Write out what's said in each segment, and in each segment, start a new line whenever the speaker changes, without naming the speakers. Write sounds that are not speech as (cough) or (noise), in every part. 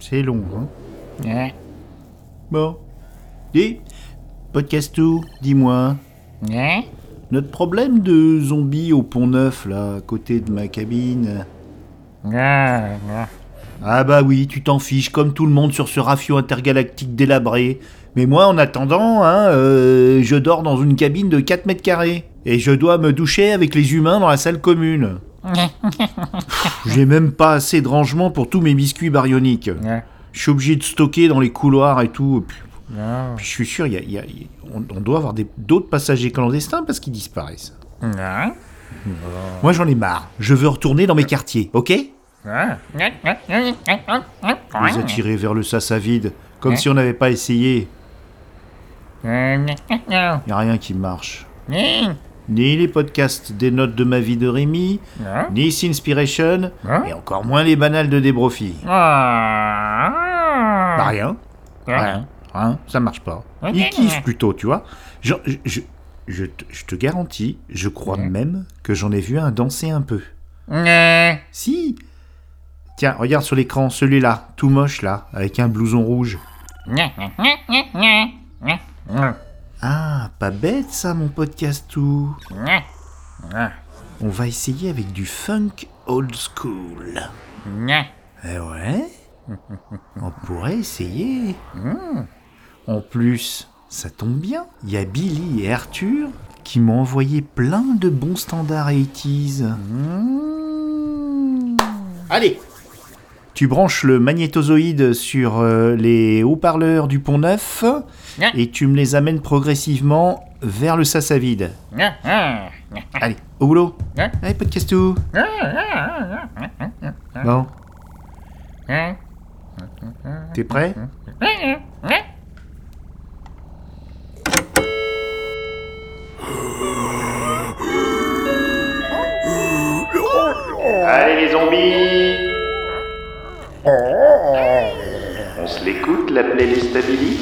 C'est long, hein.
Ouais.
Bon. Dis, podcast tout, dis-moi.
Ouais.
Notre problème de zombies au pont neuf, là, à côté de ma cabine.
Ouais.
Ah bah oui, tu t'en fiches comme tout le monde sur ce rafio intergalactique délabré. Mais moi, en attendant, hein, euh, je dors dans une cabine de 4 mètres carrés. Et je dois me doucher avec les humains dans la salle commune. (laughs) J'ai même pas assez de rangement pour tous mes biscuits baryoniques. Je suis obligé de stocker dans les couloirs et tout. Puis,
Ouais.
puis je suis sûr, y a- il y a- il- on, on doit avoir d'autres passagers clandestins parce qu'ils disparaissent. Moi, j'en ai marre. Je veux retourner dans mes quartiers, ok? Les attirer vers le sas à vide, comme si on n'avait pas essayé. Y a rien qui marche. Ni les podcasts des notes de ma vie de Rémi, ni Sinspiration,
Hein
et encore moins les banales de Débrofi. Bah
Bah
rien. Rien. Hein, ça marche pas. Ils kiffent plutôt, tu vois. Je, je, je te- je te garantis, je crois même que j'en ai vu un danser un peu. Si Tiens, regarde sur l'écran, celui-là, tout moche là, avec un blouson rouge. Ah, pas bête ça, mon podcast tout. On va essayer avec du funk old school. Eh ouais (laughs) On pourrait essayer. En plus, ça tombe bien, il y a Billy et Arthur qui m'ont envoyé plein de bons standards 80s. Allez Tu branches le magnétozoïde sur euh, les haut-parleurs du pont neuf et tu me les amènes progressivement vers le sas à vide. Allez, au boulot. Allez, podcast tout Bon, t'es prêt? Allez les zombies On se l'écoute la playlist Billy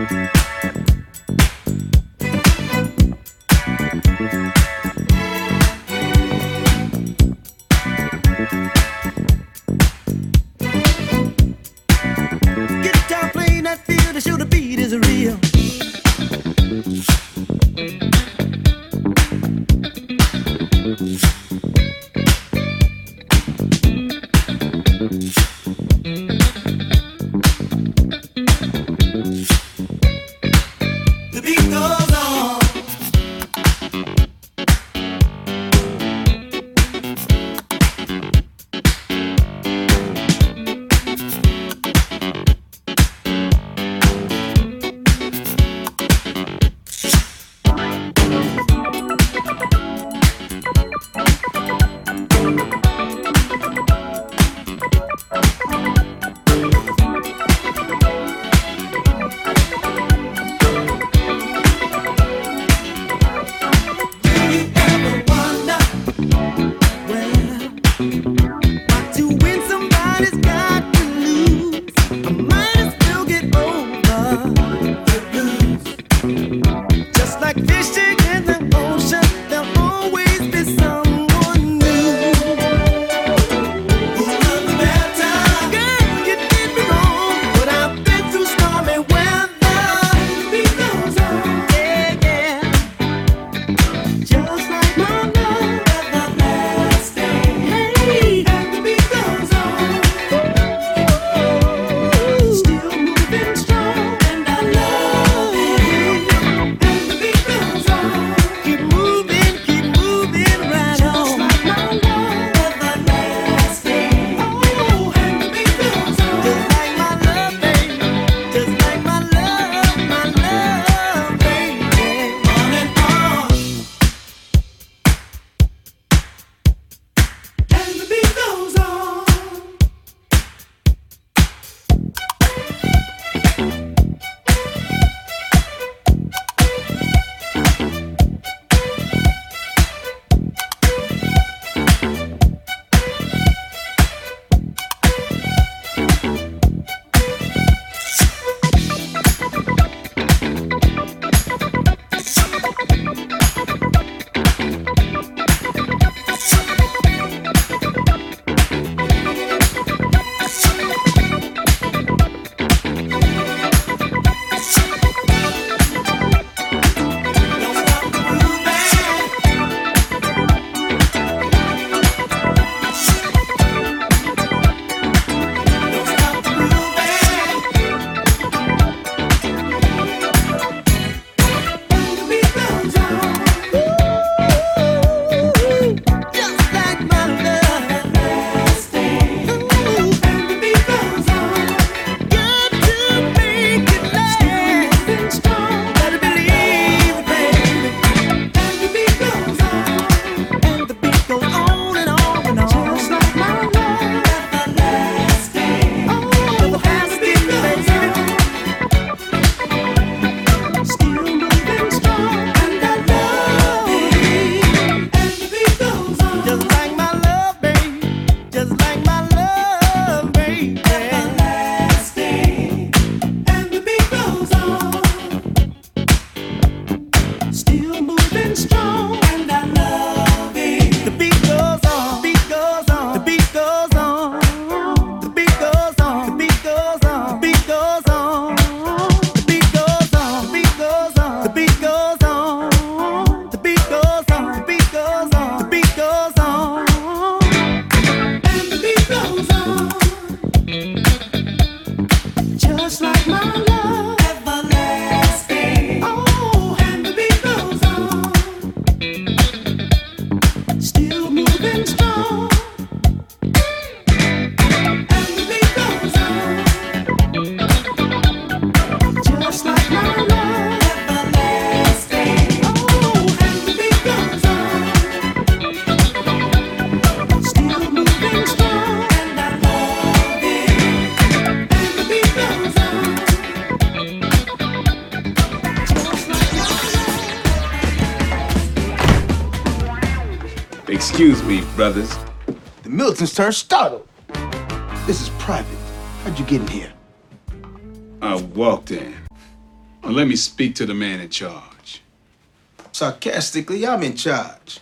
Guitar
Excuse me, brothers.
The Miltons turned startled. This is private. How'd you get in here?
I walked in. Well, let me speak to the man in charge.
Sarcastically, I'm in charge.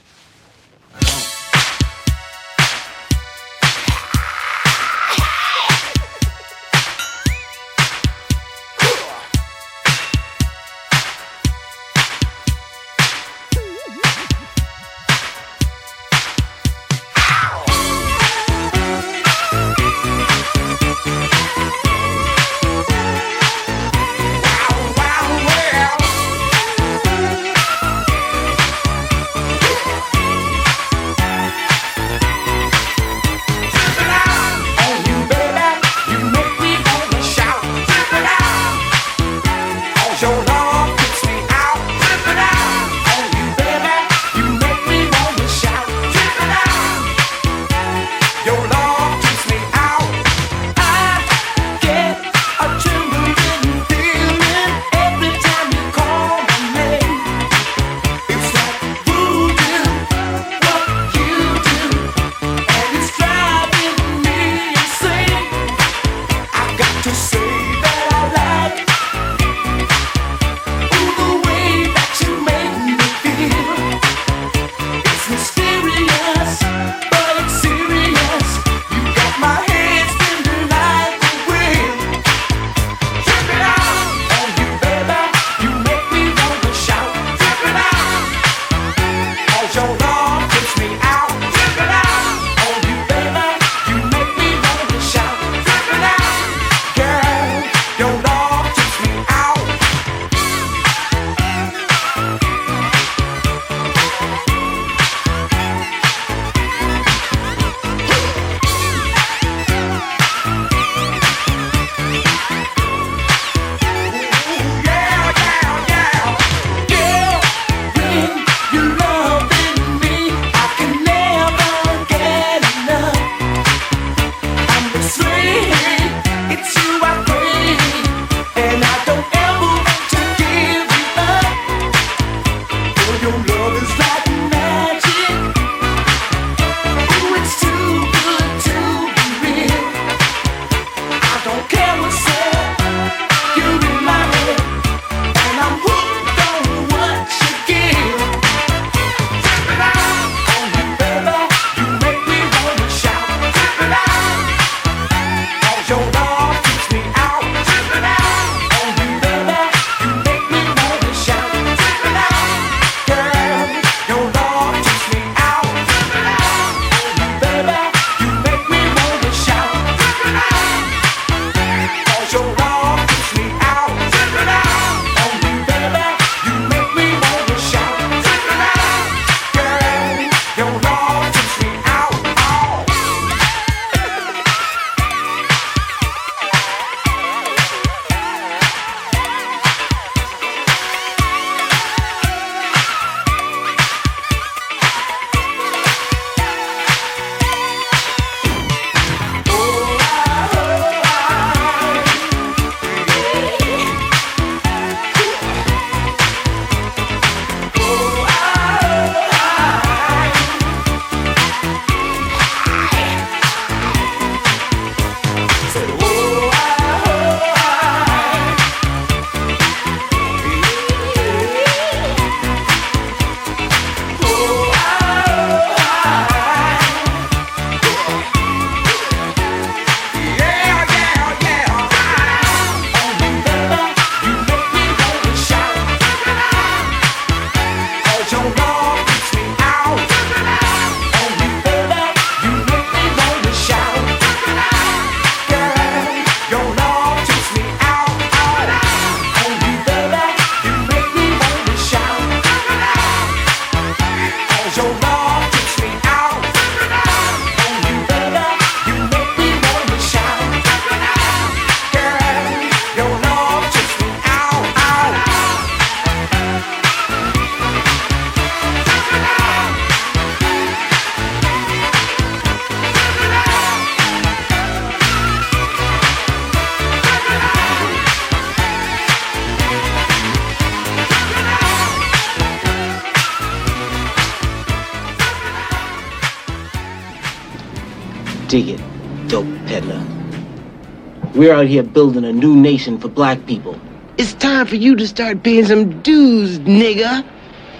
We're out here building a new nation for black people. It's time for you to start paying some dues, nigga.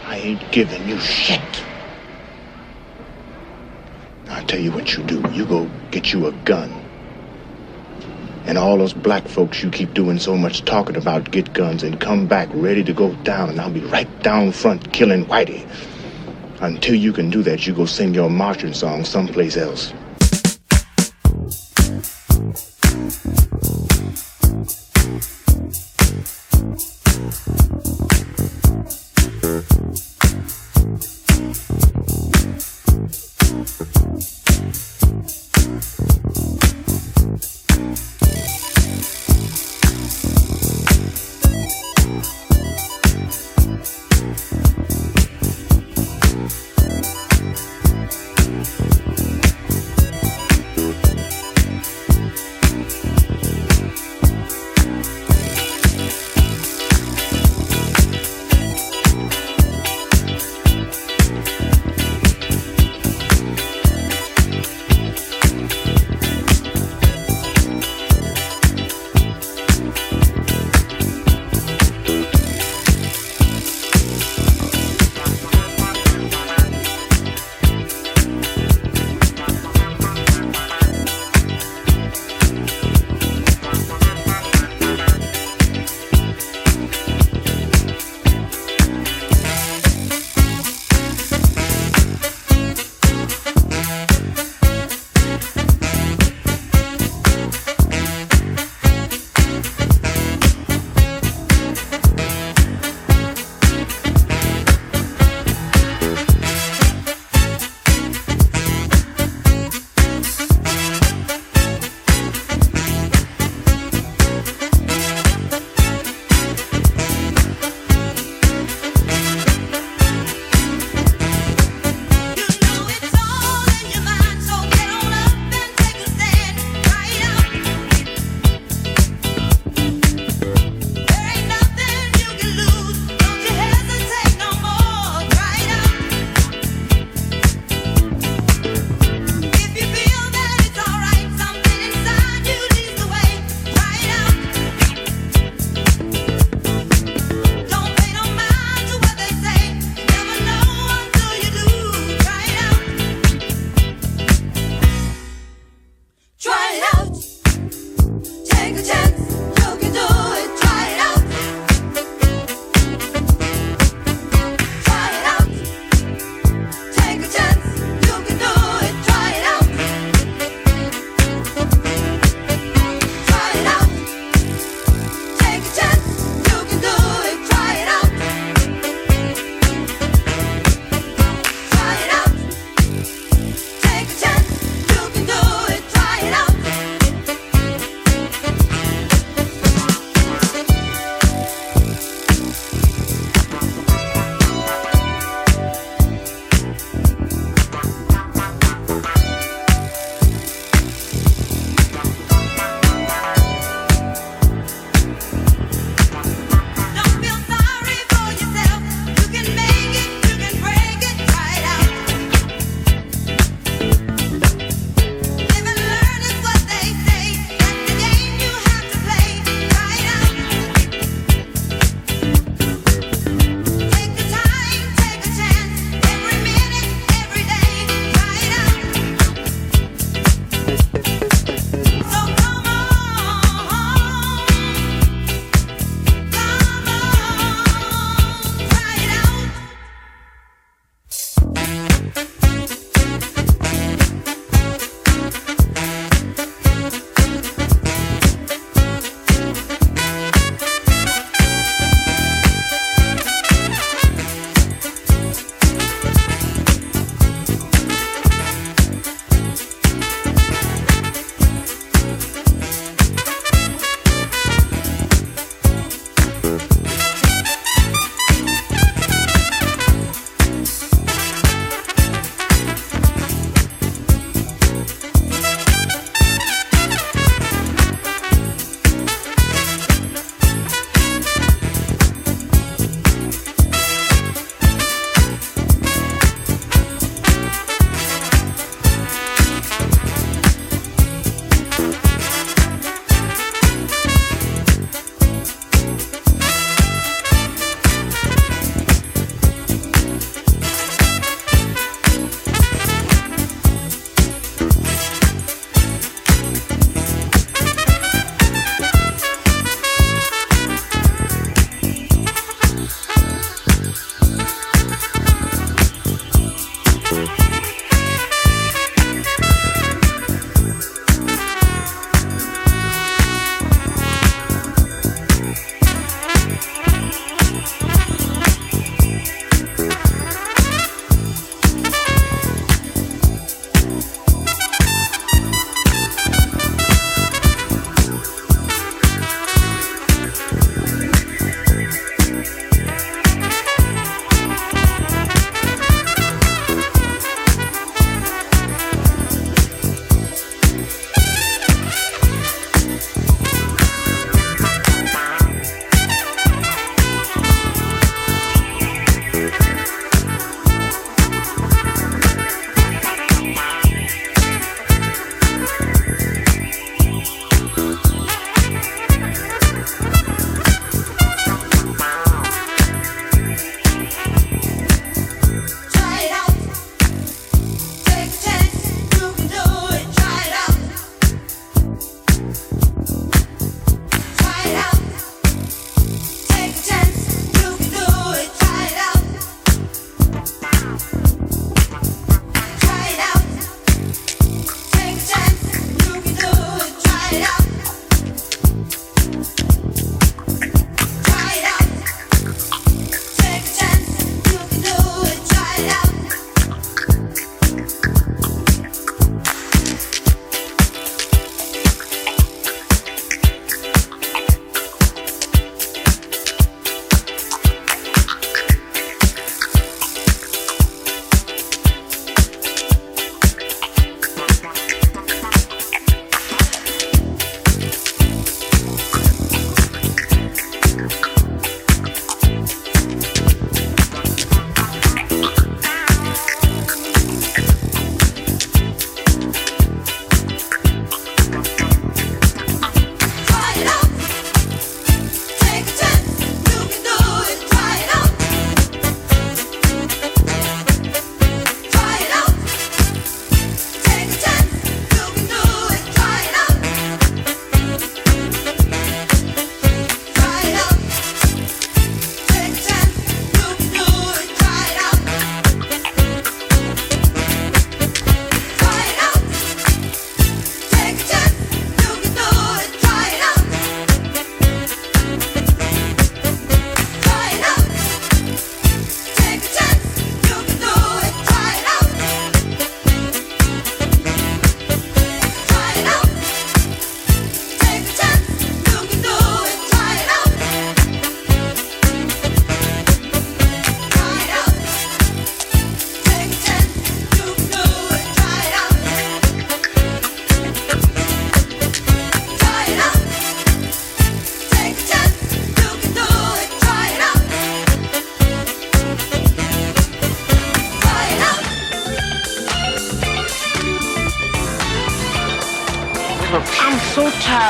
I ain't giving you shit. I'll tell you what you do. You go get you a gun. And all those black folks you keep doing so much talking about get guns and come back ready to go down, and I'll be right down front killing Whitey. Until you can do that, you go sing your marching song someplace else.
Thank you.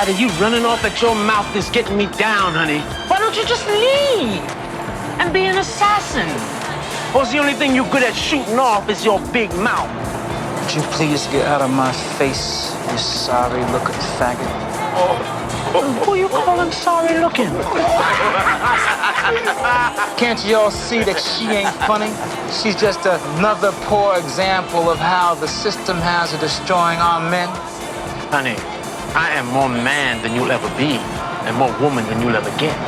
out you running off at your mouth is getting me down, honey. Why don't you just leave and be an assassin? Or is the only thing you're good at shooting off is your big mouth?
Would you please get out of my face, you sorry looking faggot?
Who are you calling sorry looking?
Can't you all see that she ain't funny? She's just another poor example of how the system has of destroying our men.
Honey, I am more man than you'll ever be, and more woman than you'll ever get.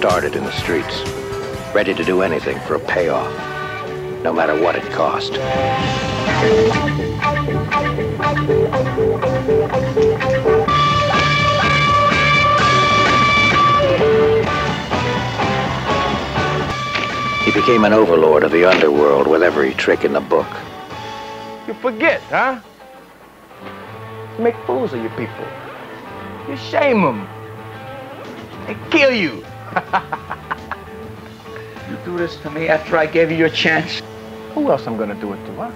Started in the streets, ready to do anything for a payoff, no matter what it cost. He became an overlord of the underworld with every trick in the book.
You forget, huh? You make fools of your people. You shame them. They kill you. You do this to me after I gave you your chance. Who else I'm gonna do it to, huh?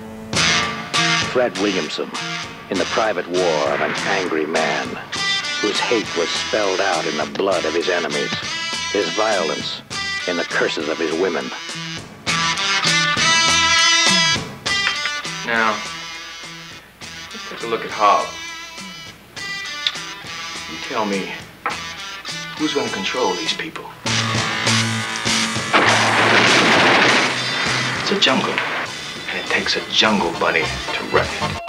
Fred Williamson, in the private war of an angry man, whose hate was spelled out in the blood of his enemies, his violence in the curses of his women.
Now, let's take a look at Hobb. You tell me, who's going to control these people? It's a jungle, and it takes a jungle bunny to run it.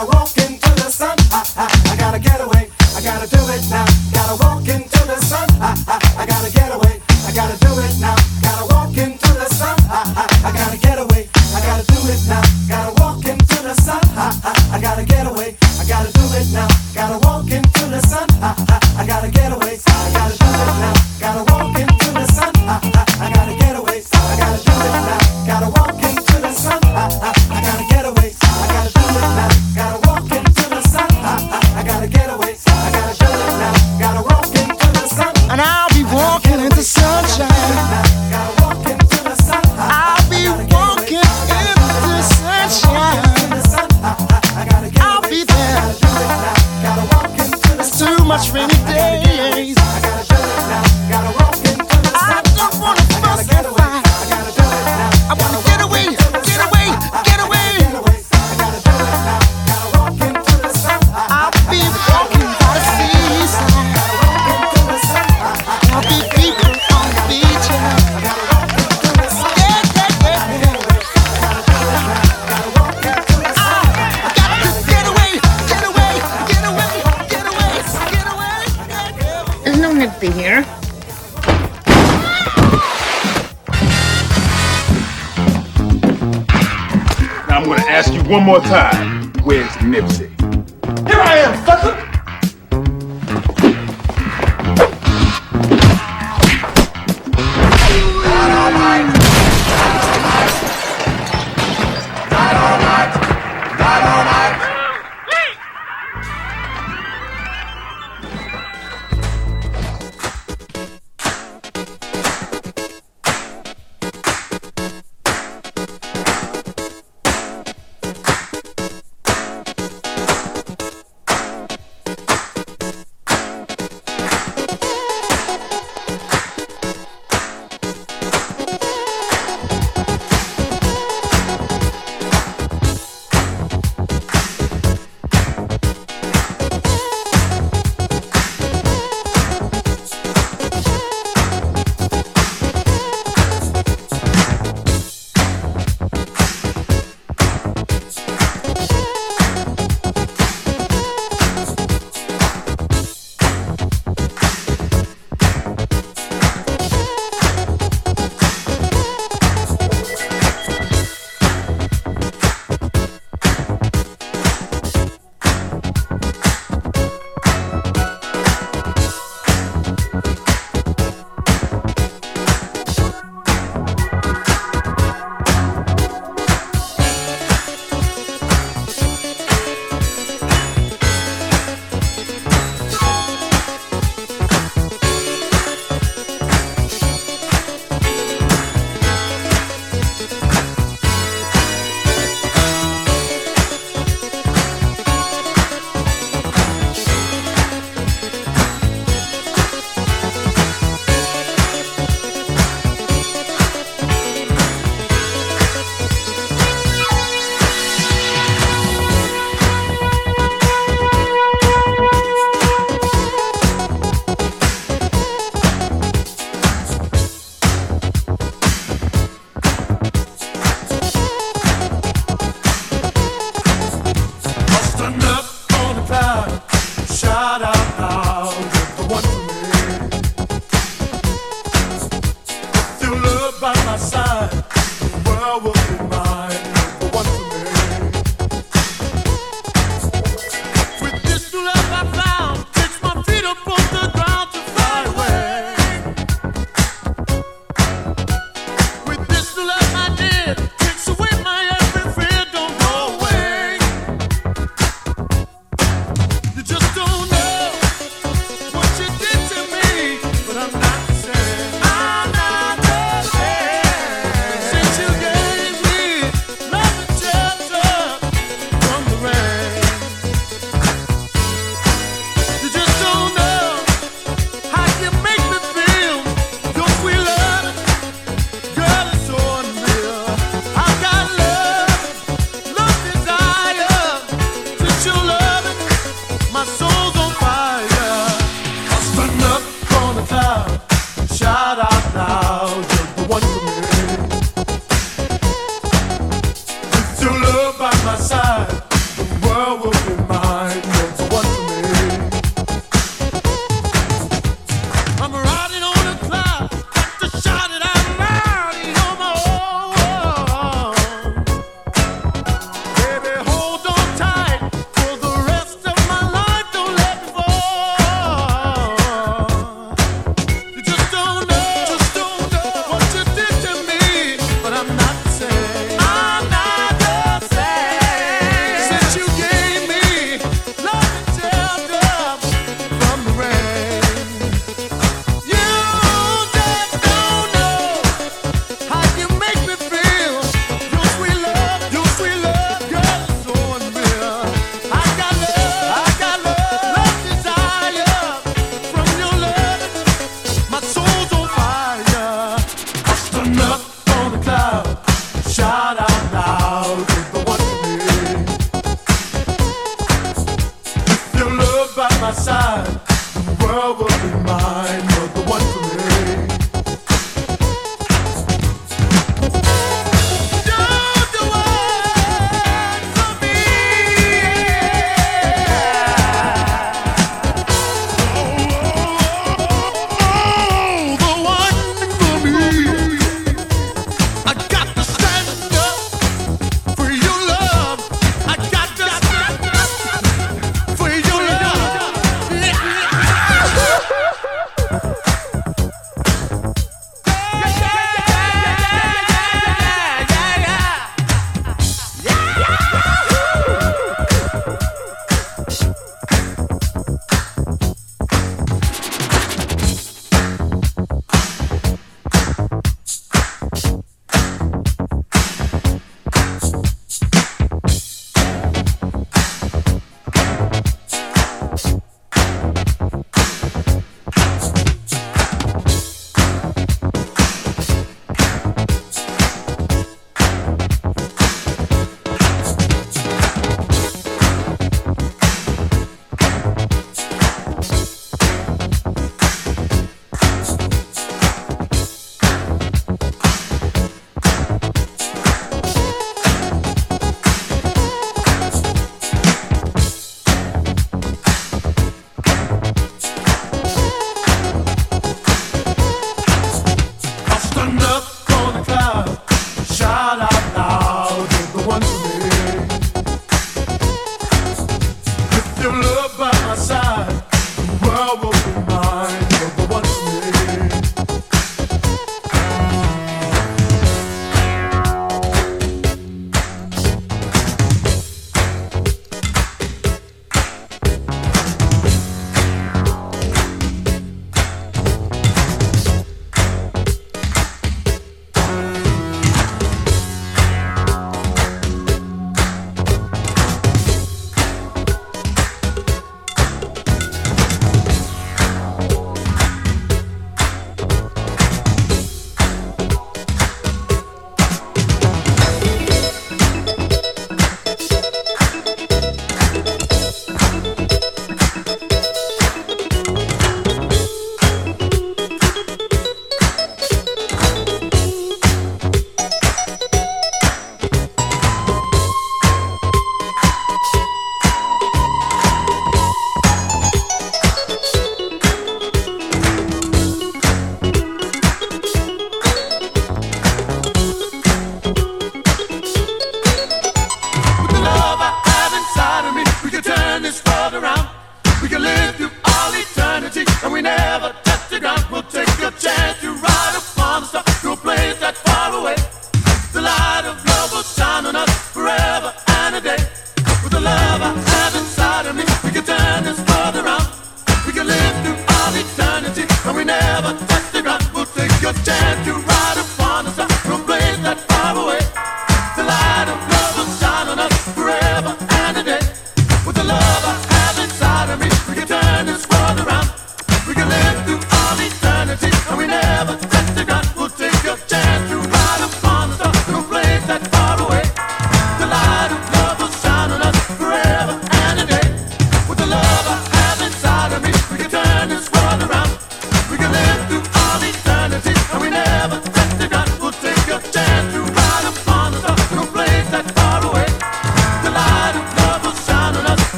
Gotta walk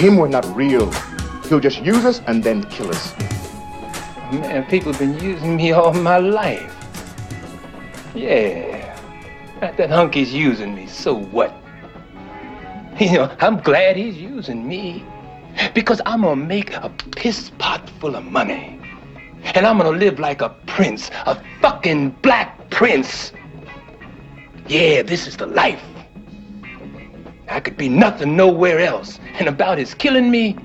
him, we're not real. He'll just use us and then kill us.
Man, people been using me all my life. Yeah. That, that hunky's using me, so what? (laughs) You know, I'm glad he's using me. Because I'm gonna make a piss pot full of money. And I'm gonna live like a prince, a fucking black prince. Yeah, this is the life. I could be nothing nowhere else. And about his killing me,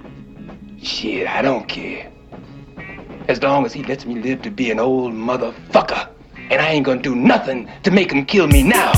shit, I don't care. As long as he lets me live to be an old motherfucker. And I ain't gonna do nothing to make him kill me now.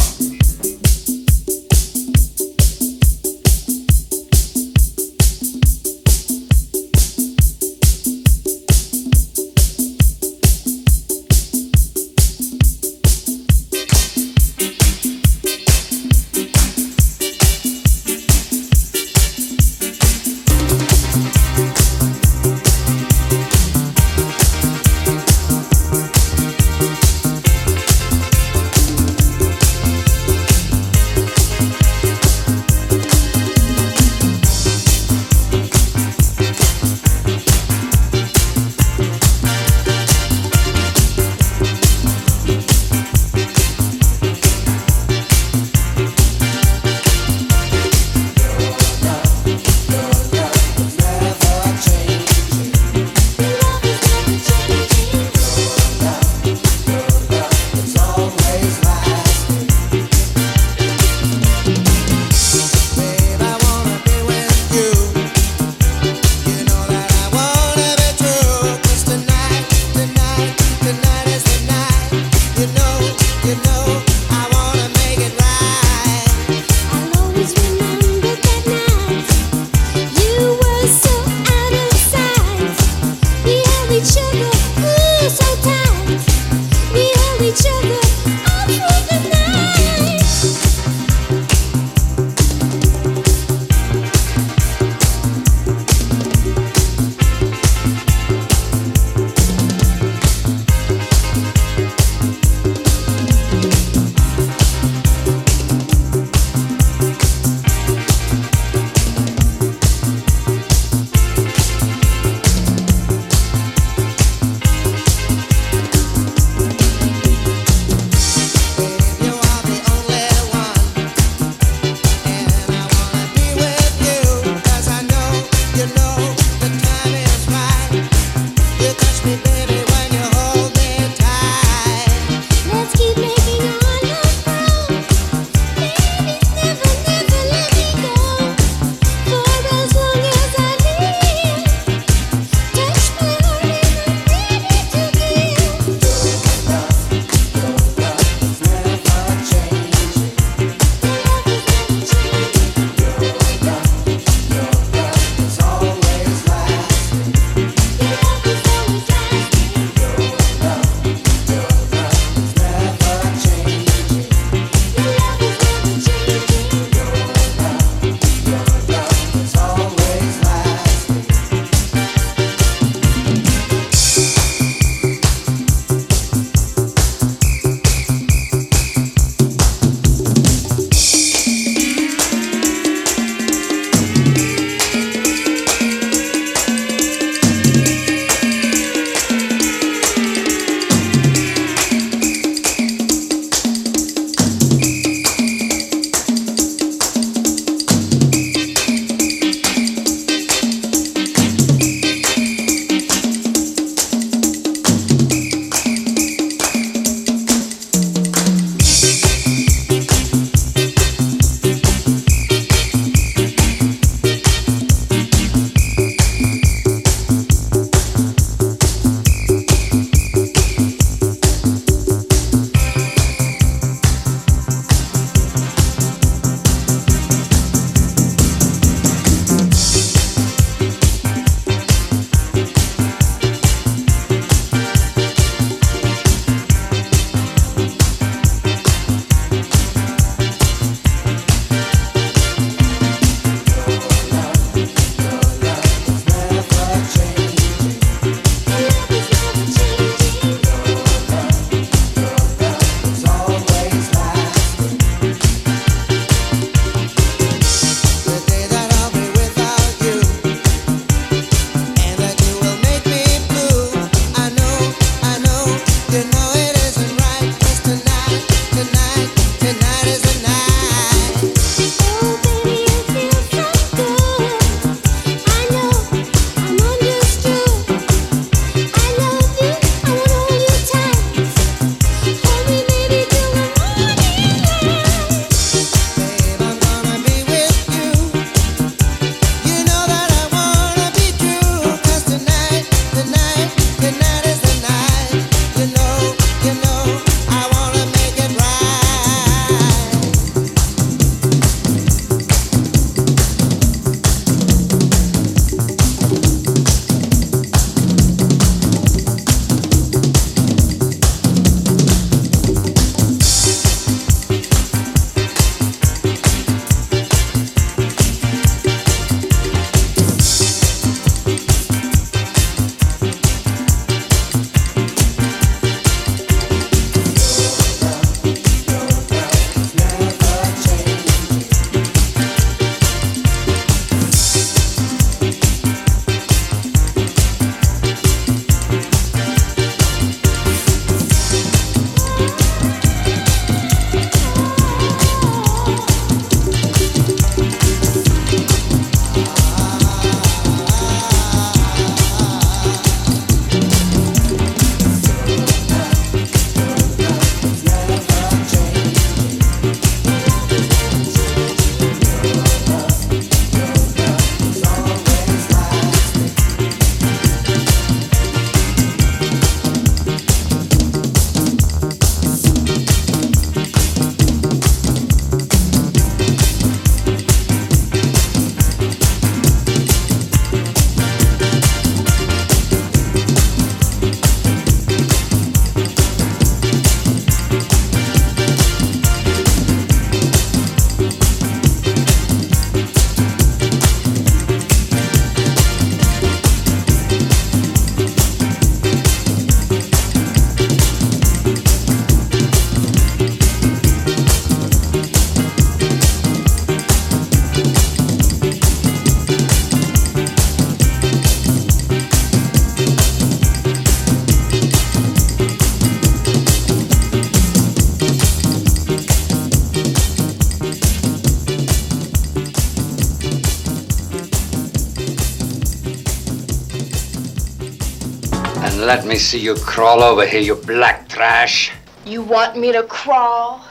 Let me see you crawl over here, you black trash.
You want me to crawl?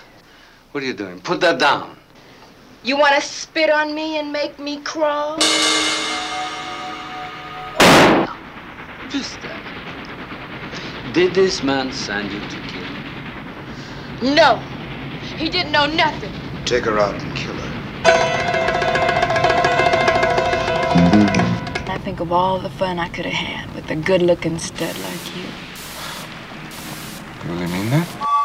What are you doing? Put that down.
You want to spit on me and make me crawl?
Just that. Did this man send you to kill? me?
No. He didn't know nothing.
Take her out and kill her.
Think of all the fun I could have had with a good looking stud like you.
You really mean that?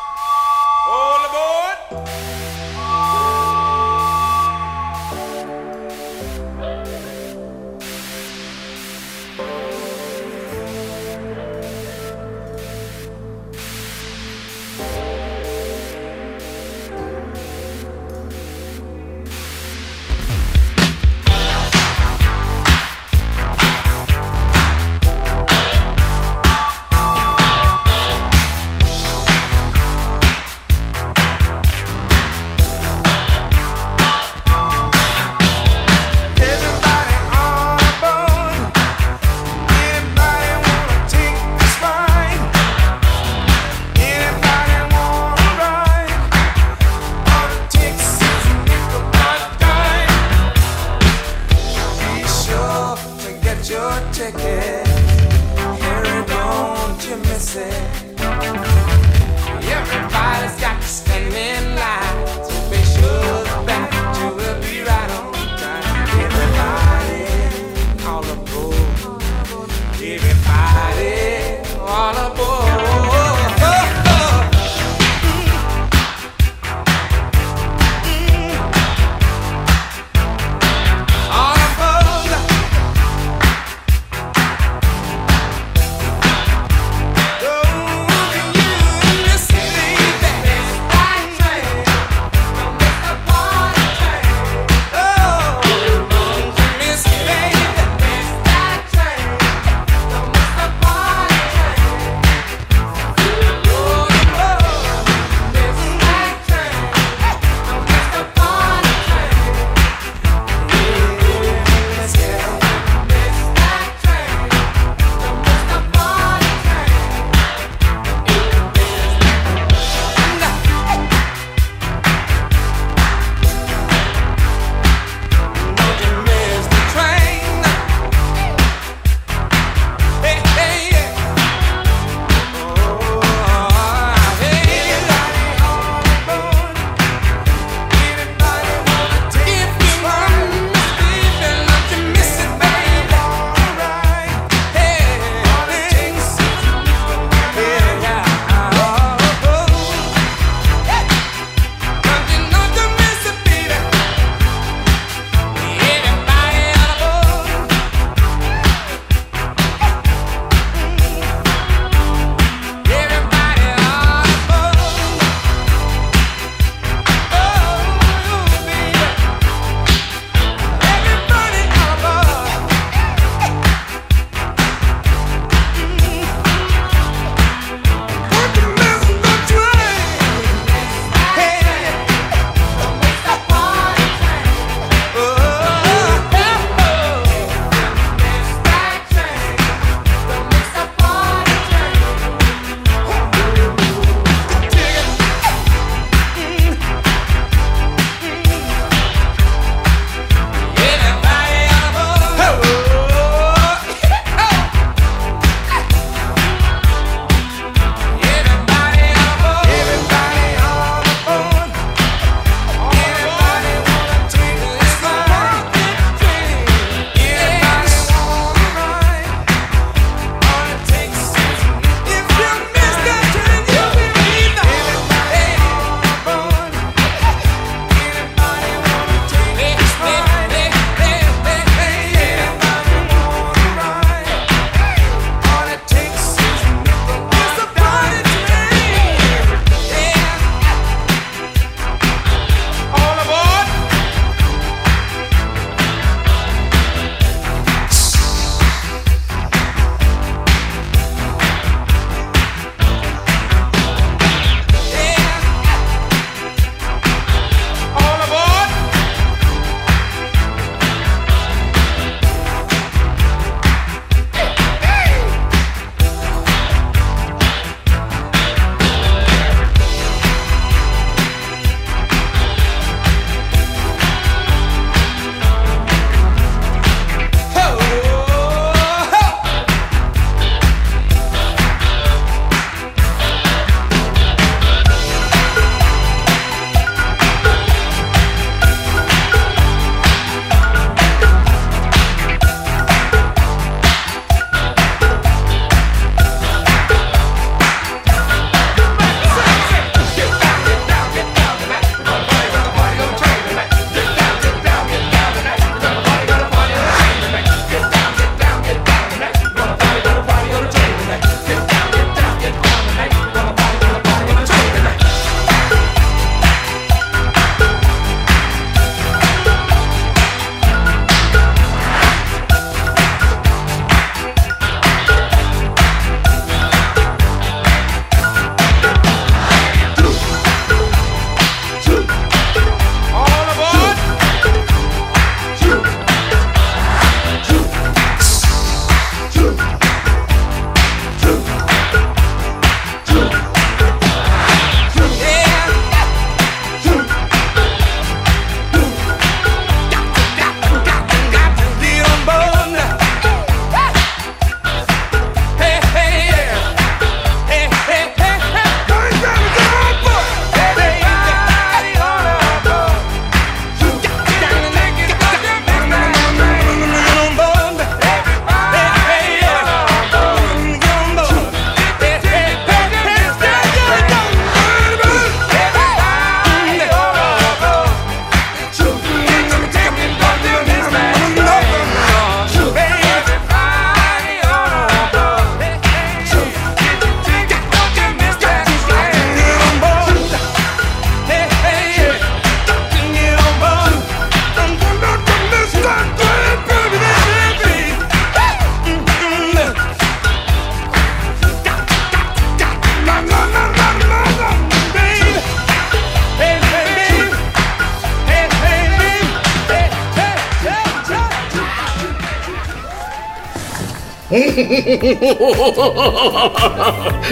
(laughs)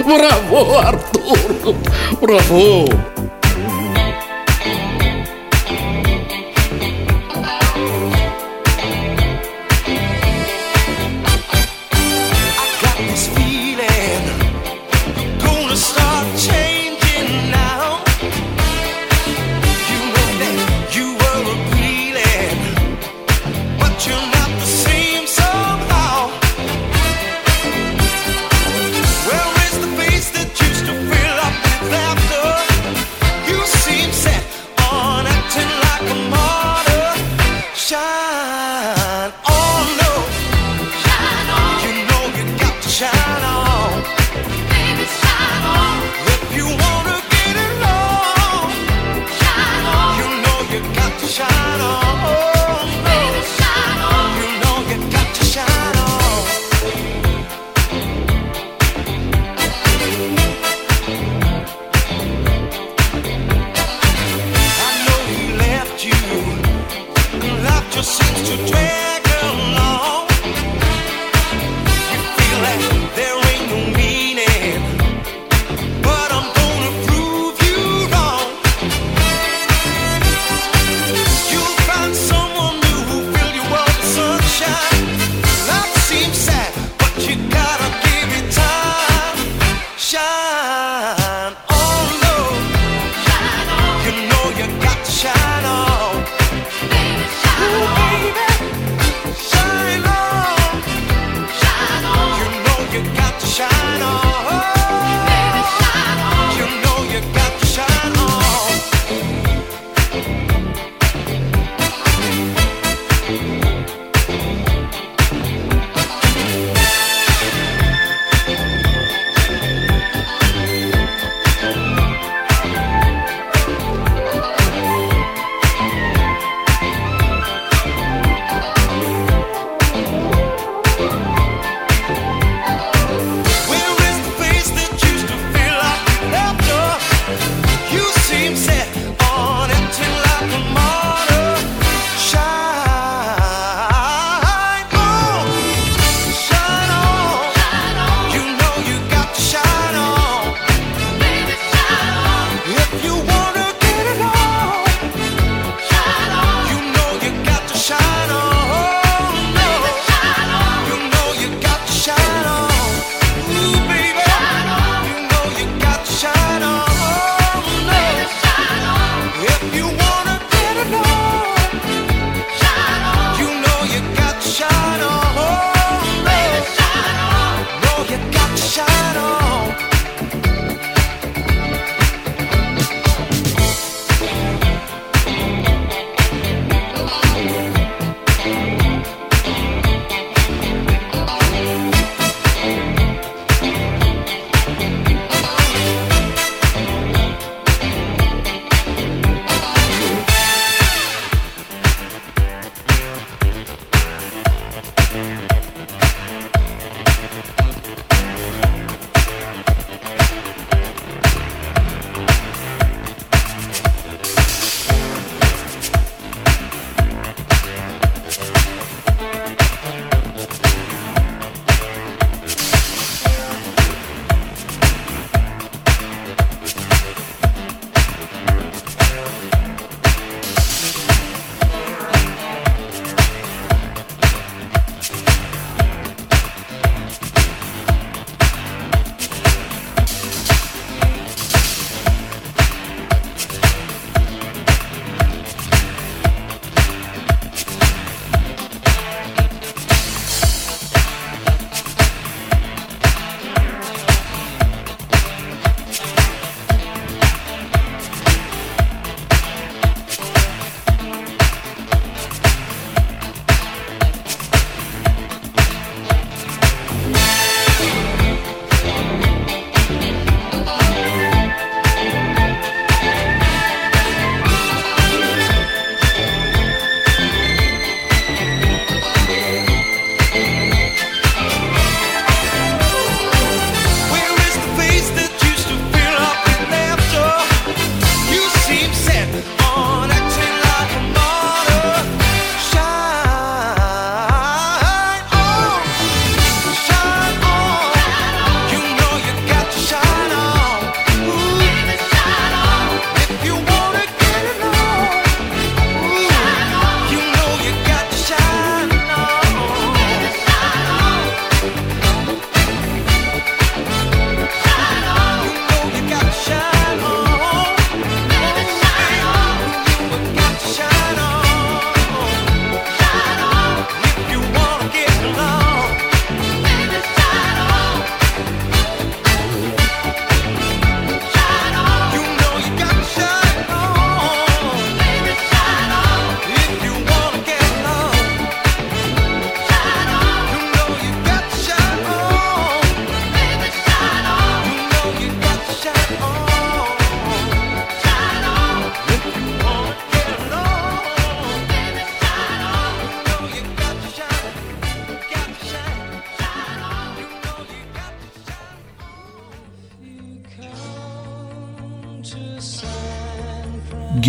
Bravo, Arthur! Bravo!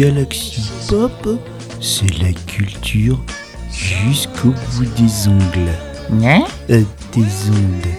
Galaxy Pop, c'est la culture jusqu'au bout des ongles.
Hein?
Euh, des ondes.